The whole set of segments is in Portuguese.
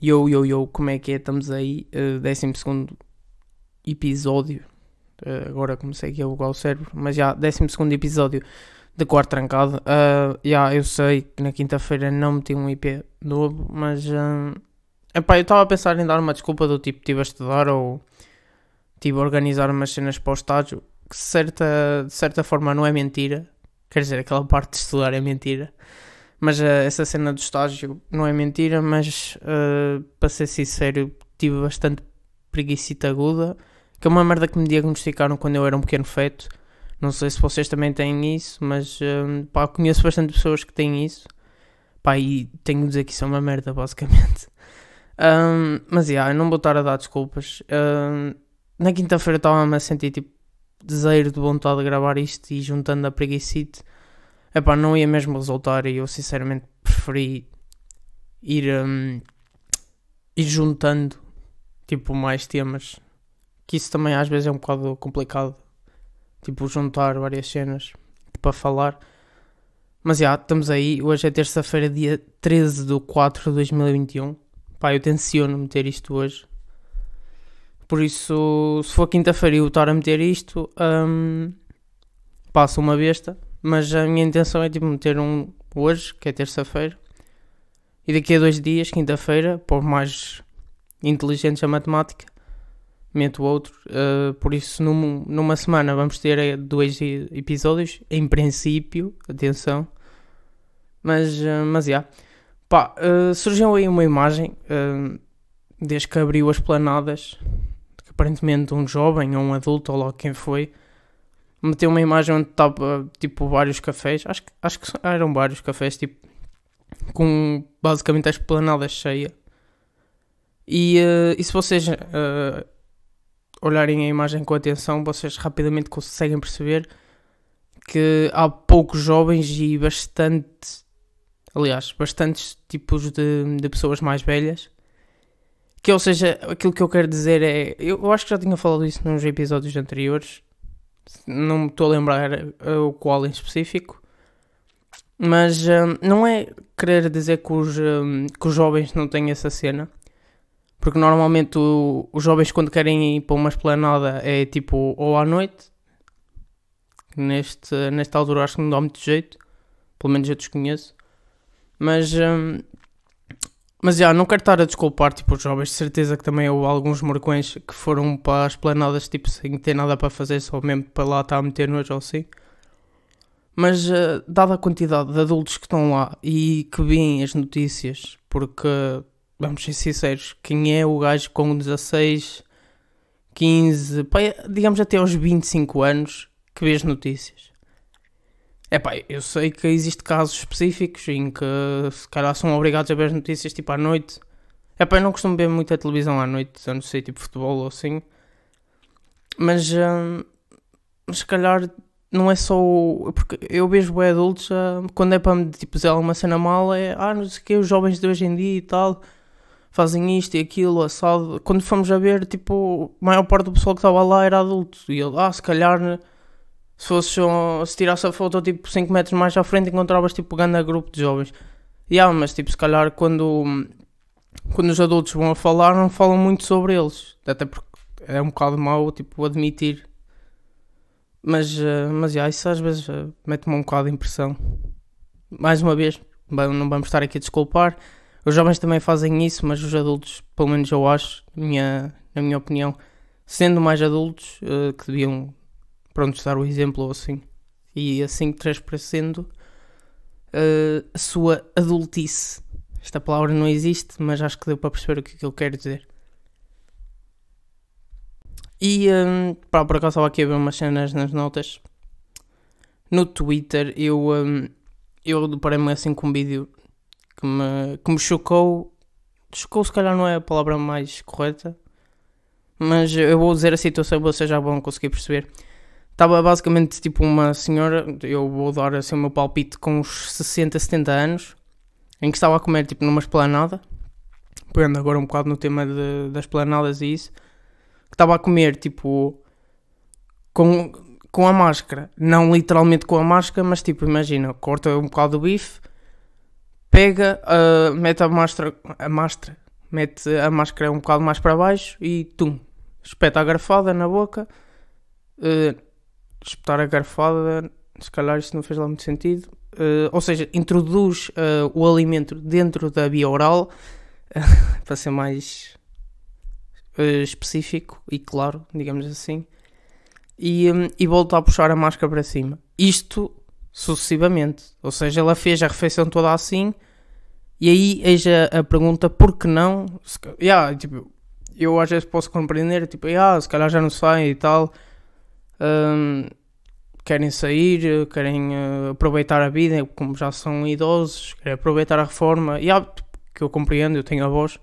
Yo, yo, yo, como é que é? Estamos aí, uh, 12 episódio. Uh, agora comecei aqui a bugar o cérebro, mas já, 12 episódio de Quarto Trancado. Uh, já, eu sei que na quinta-feira não meti um IP novo, mas. Uh, epá, eu estava a pensar em dar uma desculpa do tipo, estive a estudar ou estive a organizar umas cenas para o estágio, que certa, de certa forma não é mentira. Quer dizer, aquela parte de estudar é mentira. Mas uh, essa cena do estágio não é mentira, mas uh, para ser sincero, tive bastante preguiçita aguda, que é uma merda que me diagnosticaram quando eu era um pequeno feto. Não sei se vocês também têm isso, mas uh, pá, conheço bastante pessoas que têm isso. Pá, e tenho de dizer que isso é uma merda, basicamente. Um, mas yeah, eu não vou estar a dar desculpas. Um, na quinta-feira estava-me a sentir tipo desejo de vontade de gravar isto e juntando a preguiçite epá, não ia mesmo resultar e eu sinceramente preferi ir, um, ir juntando tipo mais temas que isso também às vezes é um bocado complicado tipo juntar várias cenas para falar. Mas já, estamos aí, hoje é terça-feira dia 13 de 4 de 2021 pá, eu tenciono meter isto hoje. Por isso, se for quinta-feira e eu estar a meter isto, um, uma besta. Mas a minha intenção é tipo meter um hoje, que é terça-feira, e daqui a dois dias, quinta-feira, por mais inteligentes a matemática, meto outro. Uh, por isso, num, numa semana vamos ter eh, dois episódios, em princípio, atenção. Mas, uh, mas já. Yeah. Pá, uh, surgiu aí uma imagem, desde que abriu as planadas, que aparentemente um jovem ou um adulto, ou lá quem foi, meteu uma imagem onde estava tipo vários cafés, acho, acho que eram vários cafés, tipo, com basicamente a esplanada cheia. E, uh, e se vocês uh, olharem a imagem com atenção, vocês rapidamente conseguem perceber que há poucos jovens e bastante, aliás, bastantes tipos de, de pessoas mais velhas. Que, ou seja, aquilo que eu quero dizer é. Eu, eu acho que já tinha falado isso nos episódios anteriores não me estou a lembrar uh, o qual em específico, mas uh, não é querer dizer que os, uh, que os jovens não têm essa cena, porque normalmente o, os jovens quando querem ir para uma esplanada é tipo ou à noite, neste, nesta altura acho que não dá muito jeito, pelo menos eu desconheço, mas mas já, não quero estar a desculpar tipo, os jovens, de certeza que também houve alguns morcões que foram para as planadas tipo, sem ter nada para fazer, só mesmo para lá estar a meter nojo ou assim. Mas, uh, dada a quantidade de adultos que estão lá e que veem as notícias, porque, vamos ser sinceros, quem é o gajo com 16, 15, pá, digamos até aos 25 anos que vê as notícias? É pá, eu sei que existe casos específicos em que se calhar são obrigados a ver as notícias tipo à noite. É pá, eu não costumo ver muita televisão à noite, a não sei tipo futebol ou assim. Mas, hum, se calhar não é só. Porque eu vejo bem adultos hum, quando é para me tipo, dizer alguma cena mal, é ah, não sei o que, os jovens de hoje em dia e tal fazem isto e aquilo, assado. Quando fomos a ver, tipo, a maior parte do pessoal que estava lá era adulto. E ele, ah, se calhar se fosse se tirasse a foto tipo 5 metros mais à frente encontravas tipo grande grupo de jovens. E yeah, mas tipo, se calhar quando, quando os adultos vão a falar não falam muito sobre eles. Até porque é um bocado mau tipo admitir. Mas, uh, mas yeah, isso às vezes uh, mete-me um bocado de impressão. Mais uma vez, não vamos estar aqui a desculpar. Os jovens também fazem isso, mas os adultos, pelo menos eu acho, minha, na minha opinião, sendo mais adultos, uh, que deviam pronto, dar o exemplo ou assim. E assim transparecendo uh, a sua adultice. Esta palavra não existe, mas acho que deu para perceber o que, é que eu quero dizer. E um, pá, por acaso estava aqui a ver umas cenas nas notas. No Twitter eu, um, eu deparei-me assim com um vídeo que me, que me chocou. Chocou se calhar não é a palavra mais correta. Mas eu vou dizer a situação vocês já vão conseguir perceber. Estava basicamente tipo uma senhora, eu vou dar assim o meu palpite, com uns 60, 70 anos, em que estava a comer tipo numa esplanada, pegando agora um bocado no tema de, das esplanadas e isso, que estava a comer tipo com, com a máscara, não literalmente com a máscara, mas tipo, imagina, corta um bocado do bife, pega, uh, mete a máscara, a máscara, mete a máscara um bocado mais para baixo e tum, espeta a garfada na boca. Uh, espetar a garfada, se calhar isso não fez lá muito sentido. Uh, ou seja, introduz uh, o alimento dentro da via oral para ser mais específico e claro, digamos assim. E, um, e volta a puxar a máscara para cima. Isto sucessivamente. Ou seja, ela fez a refeição toda assim. E aí eis a, a pergunta: por que não? Se, yeah, tipo, eu às vezes posso compreender, tipo, yeah, se calhar já não saem e tal. Um, querem sair, querem uh, aproveitar a vida, como já são idosos, querem aproveitar a reforma. E yeah, que eu compreendo, eu tenho avós,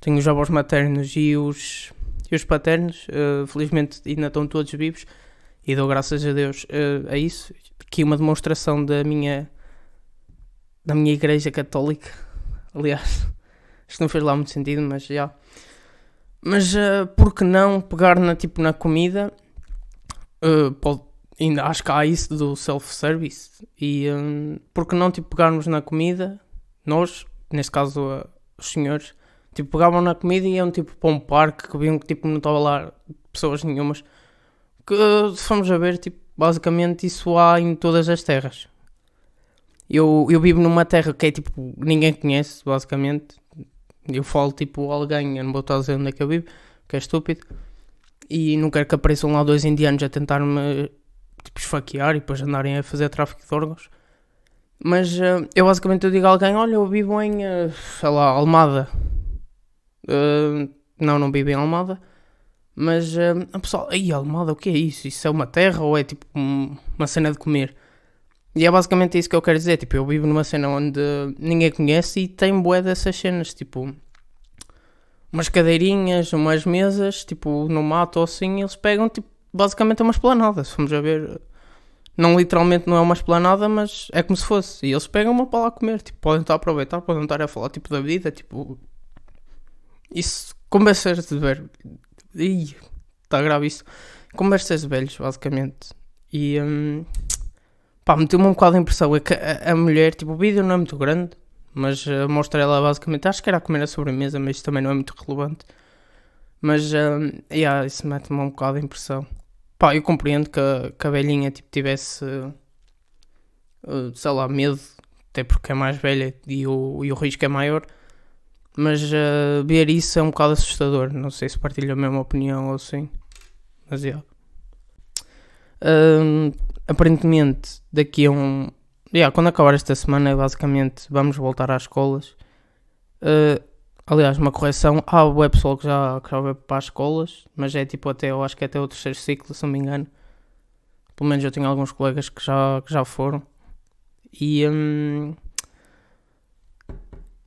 tenho os avós maternos e os, e os paternos, uh, felizmente ainda estão todos vivos e dou graças a Deus uh, a isso. Aqui uma demonstração da minha da minha igreja católica. Aliás, isto não fez lá muito sentido, mas já. Mas uh, por que não pegar na, tipo, na comida? Uh, pode, ainda acho que há isso do self-service. E um, por que não tipo, pegarmos na comida? Nós, neste caso uh, os senhores, tipo, pegavam na comida e iam tipo para um parque que viam que tipo, não estava lá pessoas nenhumas. Que se formos a ver, tipo, basicamente isso há em todas as terras. Eu, eu vivo numa terra que é tipo, ninguém conhece, basicamente eu falo tipo alguém, eu não vou estar a dizer onde é que eu vivo, que é estúpido. E não quero que apareçam lá dois indianos a tentar-me tipo, esfaquear e depois andarem a fazer tráfico de órgãos. Mas uh, eu basicamente eu digo a alguém: Olha, eu vivo em, uh, sei lá, Almada. Uh, não, não vivo em Almada. Mas uh, a pessoa, aí Almada, o que é isso? Isso é uma terra ou é tipo um, uma cena de comer? E é basicamente isso que eu quero dizer. Tipo, eu vivo numa cena onde ninguém conhece e tem bué dessas cenas. Tipo, umas cadeirinhas, umas mesas, tipo, no mato ou assim, eles pegam, tipo, basicamente é uma esplanada. Se formos a ver, não literalmente não é uma esplanada, mas é como se fosse. E eles pegam uma para lá comer. Tipo, podem estar a aproveitar, podem estar a falar, tipo, da vida. Tipo, isso, conversas de ver. Ih, está grave isso. Conversas de velhos, basicamente. E. Hum, Pá, meteu-me um bocado de impressão. É que a, a, mulher, tipo, o vídeo não é muito grande, mas uh, mostra ela basicamente. Acho que era a comer a sobremesa, mas isso também não é muito relevante. Mas, uh, yeah, isso mete-me um bocado de impressão. Pá, eu compreendo que a, que a velhinha, tipo, tivesse, uh, sei lá, medo, até porque é mais velha e o, e o risco é maior. Mas uh, ver isso é um bocado assustador. Não sei se partilha a mesma opinião ou assim. Mas é. Yeah. Aparentemente, daqui a um. Yeah, quando acabar esta semana, basicamente, vamos voltar às escolas. Uh, aliás, uma correção: há o pessoal que já, que vai para as escolas, mas é tipo até, eu acho que é até o terceiro ciclo, se não me engano. Pelo menos eu tenho alguns colegas que já, que já foram. E um,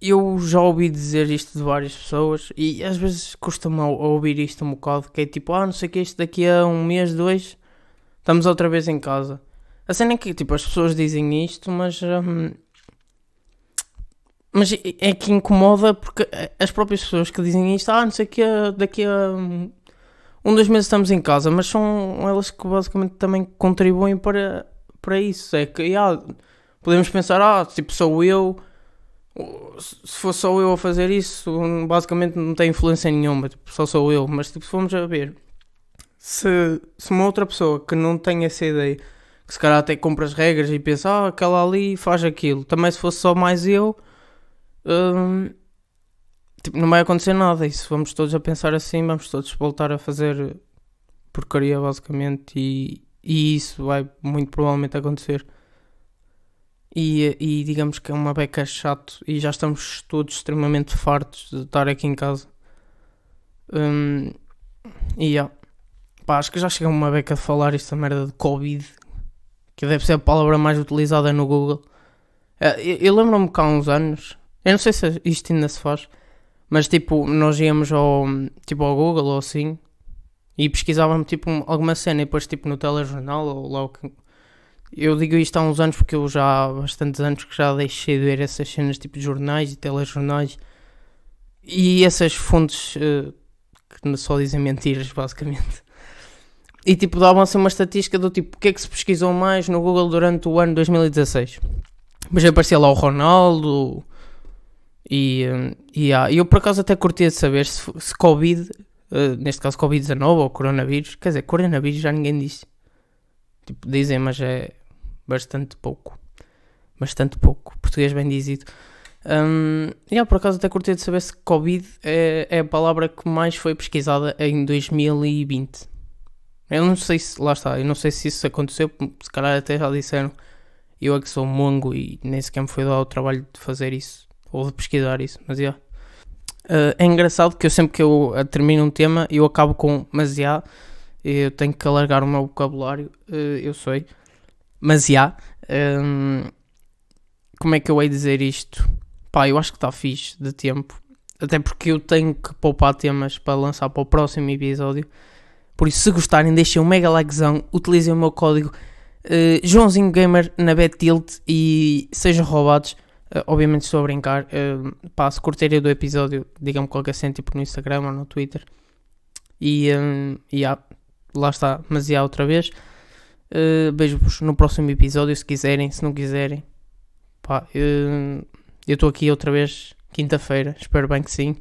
eu já ouvi dizer isto de várias pessoas e às vezes custa-me ouvir isto um bocado, que é tipo, ah, não sei o que, isto daqui a um mês, dois, Estamos outra vez em casa. A cena é que, tipo, as pessoas dizem isto, mas. Hum, mas é que incomoda porque as próprias pessoas que dizem isto, ah, não sei que, daqui a um, dois meses estamos em casa, mas são elas que basicamente também contribuem para, para isso. É que, podemos pensar, ah, tipo, sou eu, se for só eu a fazer isso, basicamente não tem influência nenhuma, tipo, só sou eu, mas tipo, se formos a ver se, se uma outra pessoa que não tem essa ideia, que se calhar até compra as regras e pensa, ah, aquela ali faz aquilo, também se fosse só mais eu, hum, tipo, não vai acontecer nada. E se vamos todos a pensar assim, vamos todos voltar a fazer porcaria, basicamente, e, e isso vai muito provavelmente acontecer. E, e digamos que é uma beca chato e já estamos todos extremamente fartos de estar aqui em casa. Um, e yeah. Pá, acho que já chega uma beca de falar esta merda de Covid, que deve ser a palavra mais utilizada no Google. Eh, eu, eu lembro-me que há uns anos, eu não sei se isto ainda se faz, mas tipo, nós íamos ao, tipo, ao Google ou assim e pesquisávamos tipo alguma cena e depois tipo no telejornal ou lá que. Eu digo isto há uns anos porque eu já há bastantes anos que já deixei de ver essas cenas tipo de jornais e telejornais e essas fontes uh, que só dizem mentiras basicamente. E tipo, davam assim uma estatística do tipo, o que é que se pesquisou mais no Google durante o ano 2016. Mas aparecia lá o Ronaldo E, hum, e há- eu por acaso até curtia de saber se, se Covid, eh, neste caso Covid-19 ou coronavírus, quer dizer, coronavírus já ninguém disse. Tipo, dizem, mas é bastante pouco. Bastante pouco. Português bem dizido. Um, e há, por acaso até curtia de saber se Covid é, é a palavra que mais foi pesquisada em 2020. Eu não sei se, lá está, eu não sei se isso aconteceu, se calhar até já disseram. Eu é que sou mongo e nem sequer me foi dar o trabalho de fazer isso ou de pesquisar isso, mas já. Uh, é engraçado que eu sempre que eu termino um tema eu acabo com mas já. Eu tenho que alargar o meu vocabulário, uh, eu sei. Mas já. um, como é que eu hei dizer isto? Pá, eu acho que está fixe de tempo. Até porque eu tenho que poupar temas para lançar para o próximo episódio. Por isso, se gostarem, deixem um mega likezão, utilizem o meu código uh, Joãozinho Gamer na BetTilt e sejam roubados. Uh, obviamente estou a brincar. Uh, pá, se curtirem do episódio, digam-me qualquer cena, tipo no Instagram ou no Twitter. E, ah, lá está, mas já outra vez. Uh, Beijo-vos no próximo episódio, se quiserem, se não quiserem. Pá, uh, eu estou aqui outra vez quinta-feira, espero bem que sim.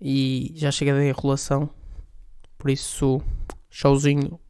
E já cheguei da enrolação. Por isso, showzinho.